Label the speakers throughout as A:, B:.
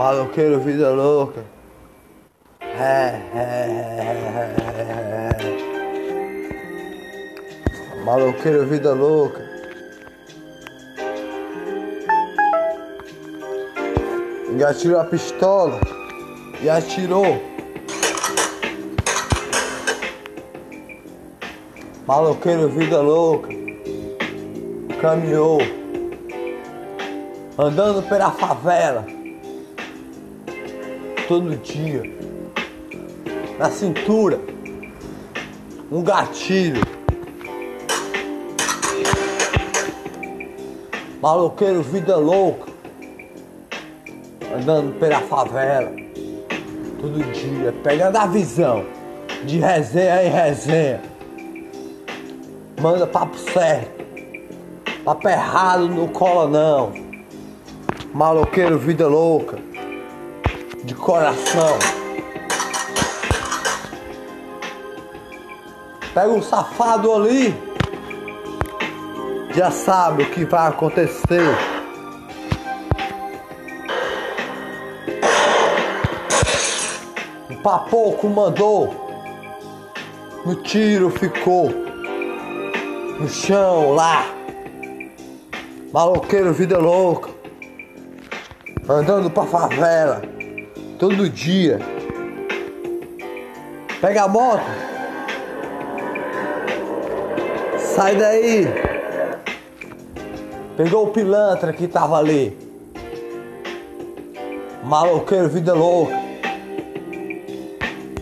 A: Maloqueiro, vida louca. É, é, é, é, é. Maloqueiro, vida louca. Engatilhou a pistola e atirou. Maloqueiro, vida louca. Caminhou. Andando pela favela. Todo dia. Na cintura. Um gatilho. Maloqueiro, vida louca. Andando pela favela. Todo dia. Pegando a visão. De resenha em resenha. Manda papo certo. Papo errado no cola não. Maloqueiro, vida louca. De coração. Pega um safado ali. Já sabe o que vai acontecer. O papoco mandou. No tiro ficou. No chão lá. Maloqueiro, vida louca. Andando pra favela. Todo dia. Pega a moto. Sai daí. Pegou o pilantra que tava ali. Maloqueiro, vida louca.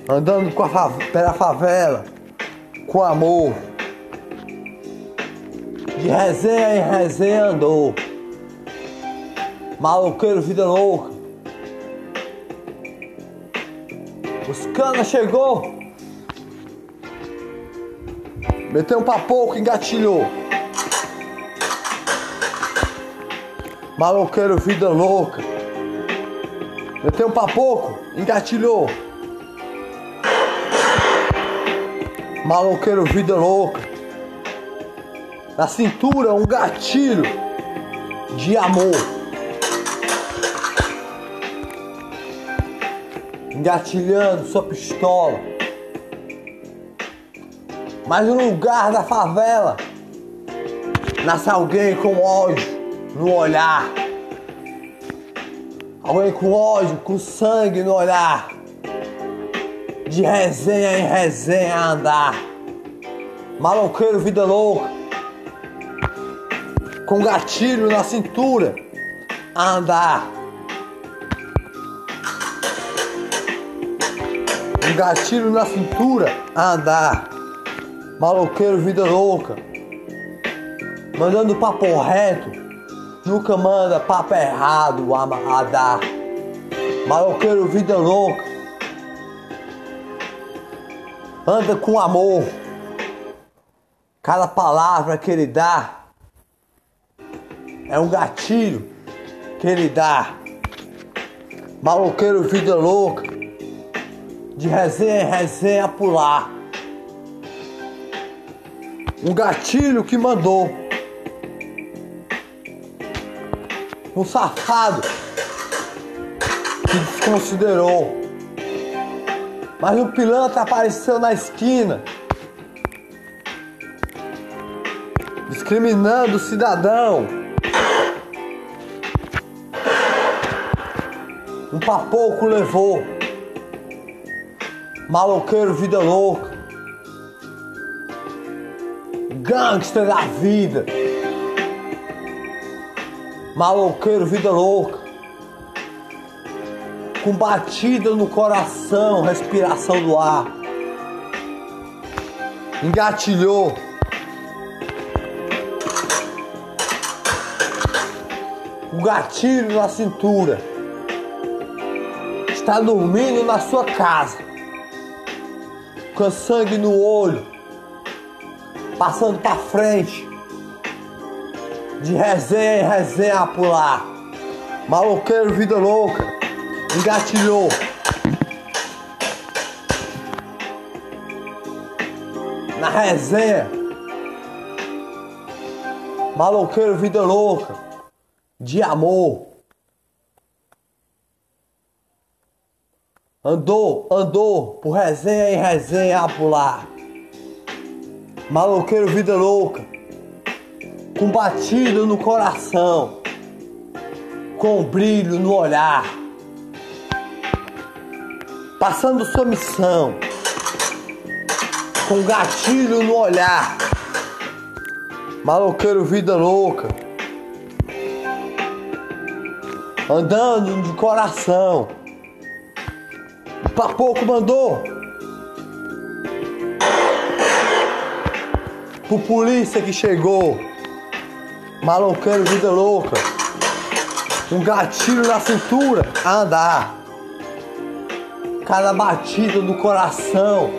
A: Andando com a pela favela. Com amor. De resenha em resenha andou. Maloqueiro, vida louca. Os cana chegou. Meteu um papoco, engatilhou. Maloqueiro, vida louca. Meteu um papoco, engatilhou. Maloqueiro, vida louca. Na cintura, um gatilho de amor. Engatilhando sua pistola. Mas no lugar da favela, nasce alguém com ódio no olhar. Alguém com ódio, com sangue no olhar. De resenha em resenha a andar. Maloqueiro, vida louca. Com gatilho na cintura a andar. Um gatilho na cintura a andar. Maloqueiro, vida louca. Mandando papo reto. Nunca manda papo errado a, a. Maloqueiro, vida louca. Anda com amor. Cada palavra que ele dá é um gatilho que ele dá. Maloqueiro, vida louca. De resenha em resenha pular. Um gatilho que mandou. Um safado que desconsiderou. Mas o pilantra apareceu na esquina. Discriminando o cidadão. Um papoco levou. Maloqueiro, vida louca. Gangster da vida. Maloqueiro, vida louca. Com batida no coração, respiração do ar. Engatilhou. O gatilho na cintura. Está dormindo na sua casa. Com sangue no olho. Passando pra frente. De resenha em resenha a pular. Maloqueiro, vida louca. Engatilhou. Na resenha. Maloqueiro, vida louca. De amor. Andou, andou, por resenha e resenha a pular. Maloqueiro vida louca, com batido no coração, com brilho no olhar, passando sua missão, com gatilho no olhar. Maloqueiro vida louca, andando de coração Pra pouco mandou. Pro polícia que chegou. Maloqueiro, vida louca. Um gatilho na cintura a andar. Cada batida do coração.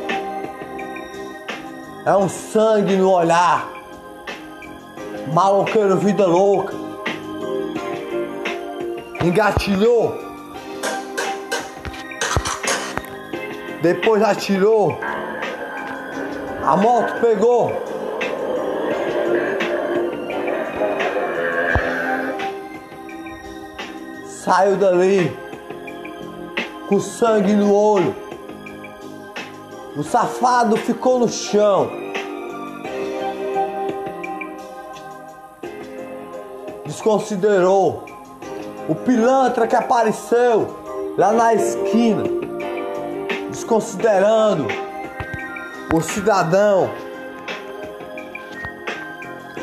A: É um sangue no olhar. Maloqueiro, vida louca. Engatilhou Depois atirou. A moto pegou. Saiu dali com sangue no olho. O safado ficou no chão. Desconsiderou o pilantra que apareceu lá na esquina desconsiderando o cidadão.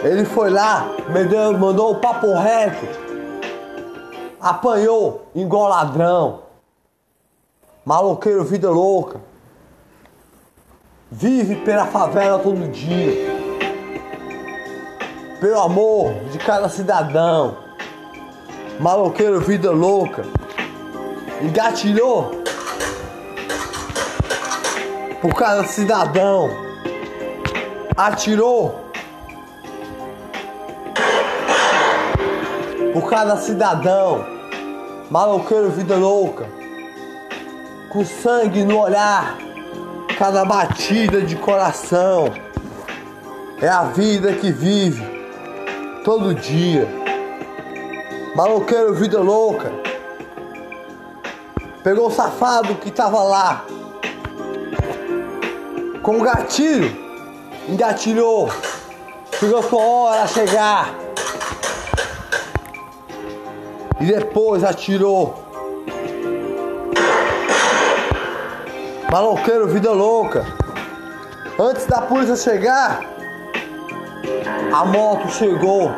A: Ele foi lá, mandou o papo reto, apanhou igual ladrão, maloqueiro, vida louca. Vive pela favela todo dia, pelo amor de cada cidadão. Maloqueiro, vida louca. Engatilhou por cada cidadão. Atirou por cada cidadão. Maloqueiro, vida louca. Com sangue no olhar. Cada batida de coração. É a vida que vive todo dia. Maloqueiro, vida louca. Pegou o safado que tava lá com o gatilho, engatilhou, chegou sua hora chegar. E depois atirou. Maloqueiro, vida louca. Antes da polícia chegar, a moto chegou.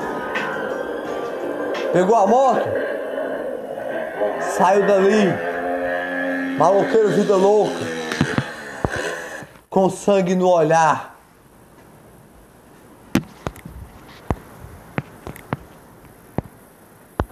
A: Pegou a moto, saiu dali. Maloqueiro, vida louca com sangue no olhar.